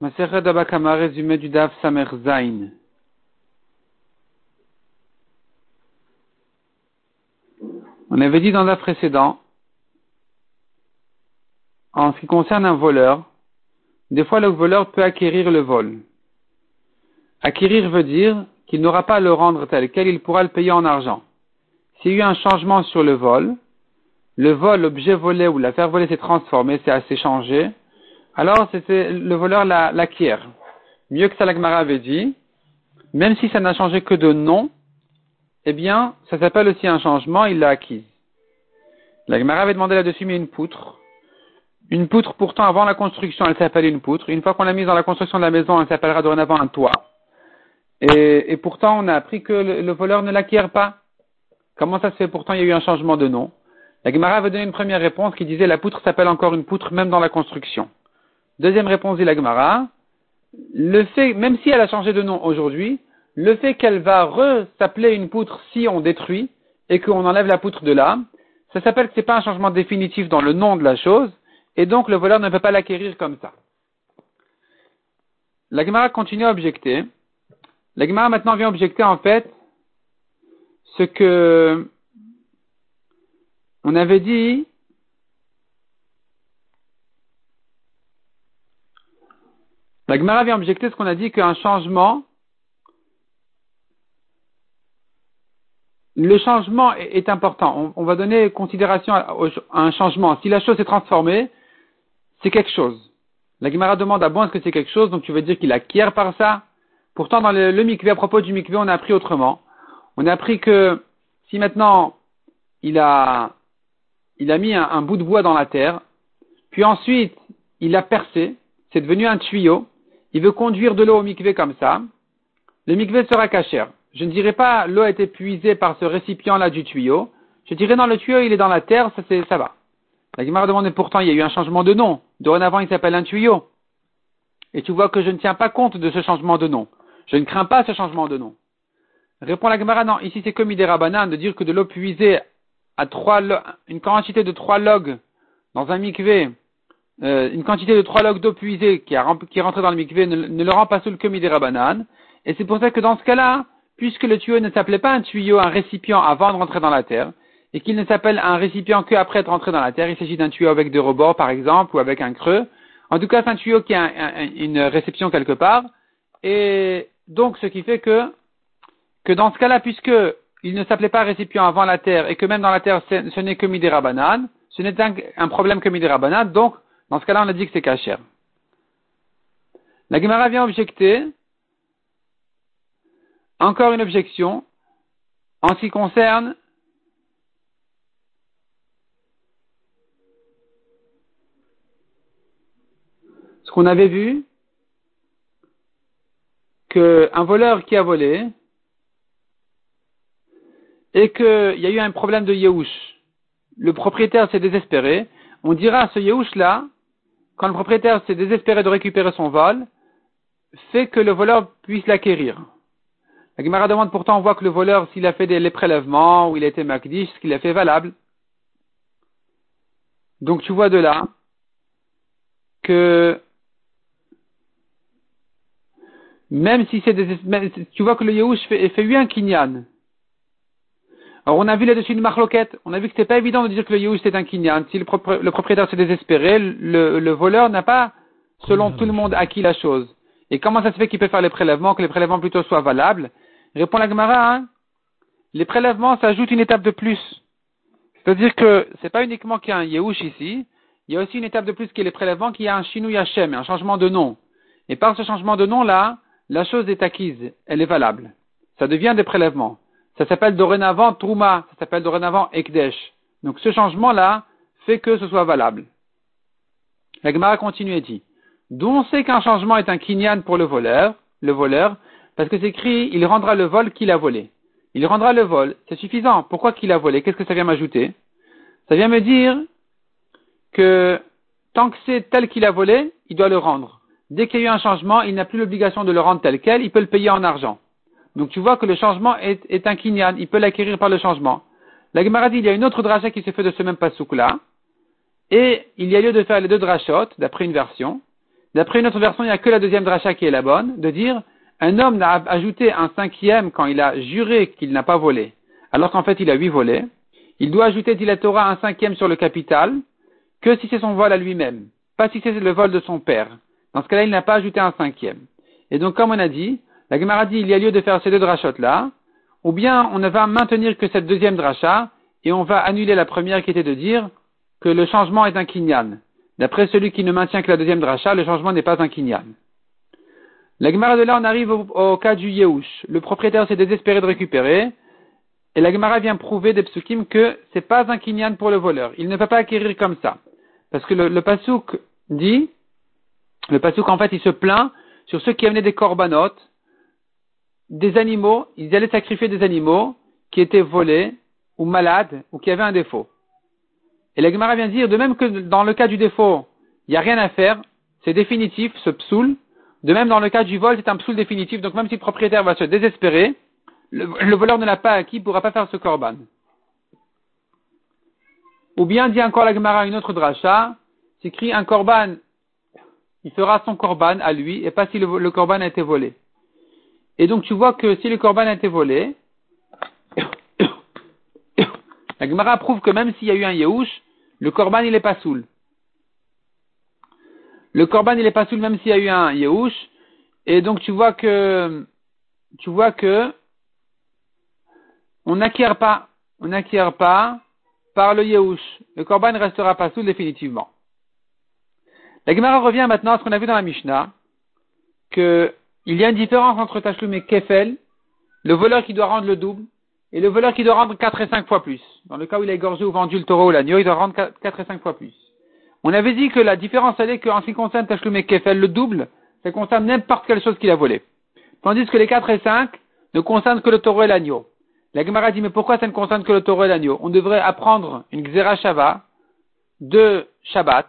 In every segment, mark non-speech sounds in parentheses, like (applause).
Résumé du Samer. On avait dit dans le précédent, en ce qui concerne un voleur, des fois le voleur peut acquérir le vol. Acquérir veut dire qu'il n'aura pas à le rendre tel quel, il pourra le payer en argent. S'il y a eu un changement sur le vol, le vol, l'objet volé ou l'affaire volée s'est transformé, c'est assez changé, alors c'était le voleur l'acquiert. Mieux que ça, l'Agmara avait dit, même si ça n'a changé que de nom, eh bien, ça s'appelle aussi un changement, il l'a acquise. L'Agmara avait demandé là-dessus, mais une poutre. Une poutre, pourtant, avant la construction, elle s'appelle une poutre. Une fois qu'on l'a mise dans la construction de la maison, elle s'appellera dorénavant un toit. Et, pourtant, on a appris que le, voleur ne l'acquiert pas. Comment ça se fait? Pourtant, il y a eu un changement de nom. La Gemara avait donné une première réponse qui disait la poutre s'appelle encore une poutre même dans la construction. Deuxième réponse dit la Gemara, le fait, même si elle a changé de nom aujourd'hui, le fait qu'elle va s'appeler une poutre si on détruit et qu'on enlève la poutre de là, ça s'appelle que c'est pas un changement définitif dans le nom de la chose, et donc le voleur ne peut pas l'acquérir comme ça. La Gemara continue à objecter. La Gemara maintenant vient objecter en fait ce que on avait dit La Gemara vient objecter ce qu'on a dit qu'un changement, le changement est, important. On, va donner considération à, un changement. Si la chose est transformée, c'est quelque chose. La Gemara demande à bon est-ce que c'est quelque chose, donc tu veux dire qu'il acquiert par ça? Pourtant, dans le, le à propos du mikvé, on a appris autrement. On a appris que si maintenant il a, il a mis un, un bout de bois dans la terre, puis ensuite il a percé, c'est devenu un tuyau, il veut conduire de l'eau au mikvé comme ça, le mikvé sera cachère. Je ne dirais pas l'eau a été puisée par ce récipient-là du tuyau. Je dirais non, le tuyau il est dans la terre, ça, ça va. La Gemara demande pourtant il y a eu un changement de nom. Dorénavant il s'appelle un tuyau. Et tu vois que je ne tiens pas compte de ce changement de nom. Je ne crains pas ce changement de nom. Répond la Gemara, non, ici c'est comme Idera de dire que de l'eau puisée à trois, une quantité de trois logs dans un mikvé euh, une quantité de trois logs d'eau puisée qui, a, qui est rentrée dans le mikvé ne, le rend pas le commis des. Et c'est pour ça que dans ce cas-là, puisque le tuyau ne s'appelait pas un tuyau, un récipient avant de rentrer dans la terre, et qu'il ne s'appelle un récipient qu'après être rentré dans la terre, il s'agit d'un tuyau avec des rebords par exemple, ou avec un creux. En tout cas, c'est un tuyau qui a une réception quelque part. Et donc, ce qui fait que, que dans ce cas-là, puisque il ne s'appelait pas récipient avant la terre, et que même dans la terre, ce n'est que midera banane, ce n'est un, un, problème que midera banane, donc dans ce cas-là, on a dit que c'est cachère. La Gemara vient objecter, encore une objection, en ce qui concerne ce qu'on avait vu, qu'un voleur qui a volé, et qu'il y a eu un problème de Yehush. Le propriétaire s'est désespéré. On dira à ce Yehush-là, quand le propriétaire s'est désespéré de récupérer son vol, fait que le voleur puisse l'acquérir. La Gemara demande pourtant, on voit que le voleur, s'il a fait des, les prélèvements, ou il a été makdish, ce qu'il a fait valable? Donc tu vois de là que même si c'est des, tu vois que le Yehush fait, fait lui un kinyan. Alors on a vu là-dessus une marloquette. On a vu que c'était pas évident de dire que le Yehush c'est un kinyan. Si le, propriétaire s'est désespéré, le, voleur n'a pas, selon tout le monde, acquis la chose. Et comment ça se fait qu'il peut faire les prélèvements, que les prélèvements plutôt soient valables? Répond la Gemara, hein les prélèvements s'ajoutent une étape de plus. C'est-à-dire que c'est pas uniquement qu'il y a un Yehush ici, il y a aussi une étape de plus qui est les prélèvements, qu'il y a un Shinou Yachem, un changement de nom. Et par ce changement de nom-là, la chose est acquise, elle est valable. Ça devient des prélèvements. Ça s'appelle dorénavant Trouma, ça s'appelle dorénavant Ekdesh. Donc ce changement-là fait que ce soit valable. La Gemara continue et dit, d'où on sait qu'un changement est un kinyan pour le voleur, le voleur, parce que c'est écrit, il rendra le vol qu'il a volé. Il rendra le vol, c'est suffisant. Pourquoi qu'il a volé? Qu'est-ce que ça vient m'ajouter? Ça vient me dire que tant que c'est tel qu'il a volé, il doit le rendre. Dès qu'il y a eu un changement, il n'a plus l'obligation de le rendre tel quel, il peut le payer en argent. Donc tu vois que le changement est, un kinyan, il peut l'acquérir par le changement. La Gemara dit, il y a une autre dracha qui se fait de ce même pasouk là, et il y a lieu de faire les deux drachot, d'après une version. D'après une autre version, il n'y a que la deuxième dracha qui est la bonne, de dire un homme n'a ajouté un cinquième quand il a juré qu'il n'a pas volé, alors qu'en fait il a huit volés. Il doit ajouter, dit la Torah, un cinquième sur le capital, que si c'est son vol à lui-même, pas si c'est le vol de son père. Dans ce cas-là, il n'a pas ajouté un cinquième. Et donc, comme on a dit, la Gemara dit, il y a lieu de faire ces deux drachot-là, ou bien on ne va maintenir que cette deuxième dracha, et on va annuler la première qui était de dire que le changement est un kinyan. D'après celui qui ne maintient que la deuxième dracha, le changement n'est pas un kinyan. La Gemara de là, on arrive au, cas du Yehush. Le propriétaire s'est désespéré de récupérer, et la Gemara vient prouver des psukim que c'est pas un kinyan pour le voleur. Il ne peut pas acquérir comme ça. Parce que le, le pasouk dit, le pasouk en fait il se plaint sur ceux qui amenaient des corbanotes, des animaux, ils allaient sacrifier des animaux qui étaient volés ou malades ou qui avaient un défaut. Et la Gemara vient dire, de même que dans le cas du défaut, il n'y a rien à faire, c'est définitif, ce psoul. De même dans le cas du vol, c'est un psoul définitif, donc même si le propriétaire va se désespérer, le, voleur ne l'a pas acquis, il ne pourra pas faire ce korban. Ou bien dit encore la Gemara une autre dracha, s'écrit un korban, il fera son korban à lui, et pas si le, korban a été volé. Et donc tu vois que si le korban a été volé, (coughs) la Gemara prouve que même s'il y a eu un Yehush, le korban il est pas soul. Le korban il est pas soul même s'il y a eu un Yehush, et donc tu vois que tu vois que on n'acquiert pas, on n'acquiert pas par le Yehush. Le korban ne restera pas soul définitivement. La Gemara revient maintenant à ce qu'on a vu dans la Mishnah, qu'il y a une différence entre Tashlum et Kefel, le voleur qui doit rendre le double, et le voleur qui doit rendre 4 et 5 fois plus. Dans le cas où il a égorgé ou vendu le taureau ou l'agneau, il doit rendre 4 et 5 fois plus. On avait dit que la différence, elle est qu'en ce qui concerne Tashlum et Kefel, le double, ça concerne n'importe quelle chose qu'il a volé. Tandis que les 4 et 5 ne concernent que le taureau et l'agneau. La Gemara dit, mais pourquoi ça ne concerne que le taureau et l'agneau? On devrait apprendre une Xera Shava de Shabbat.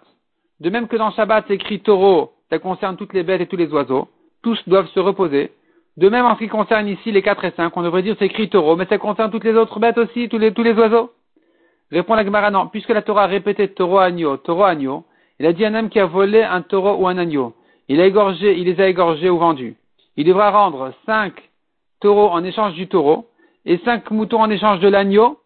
De même que dans Shabbat, c'est écrit taureau, ça concerne toutes les bêtes et tous les oiseaux. Tous doivent se reposer. De même en ce qui concerne ici les 4 et 5, on devrait dire c'est écrit taureau, mais ça concerne toutes les autres bêtes aussi, tous les, tous les oiseaux. Répond la Gemara, non, puisque la Torah a répété taureau, agneau, taureau, agneau, il a dit un homme qui a volé un taureau ou un agneau. Il a égorgé, il les a égorgés ou vendus. Il devra rendre 5 taureaux en échange du taureau et 5 moutons en échange de l'agneau.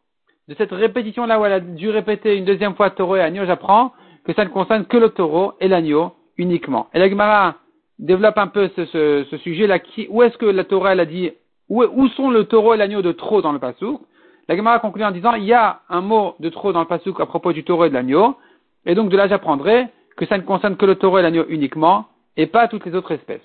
De cette répétition-là où elle a dû répéter une deuxième fois taureau et agneau, j'apprends que ça ne concerne que le taureau et l'agneau uniquement. Et la Gemara développe un peu ce, sujet-là. Où est-ce que la Torah elle a dit où, sont le taureau et l'agneau de trop dans le pasouk La Gemara conclut en disant il y a un mot de trop dans le pasouk à propos du taureau et de l'agneau, et donc de là j'apprendrai que ça ne concerne que le taureau et l'agneau uniquement, et pas toutes les autres espèces.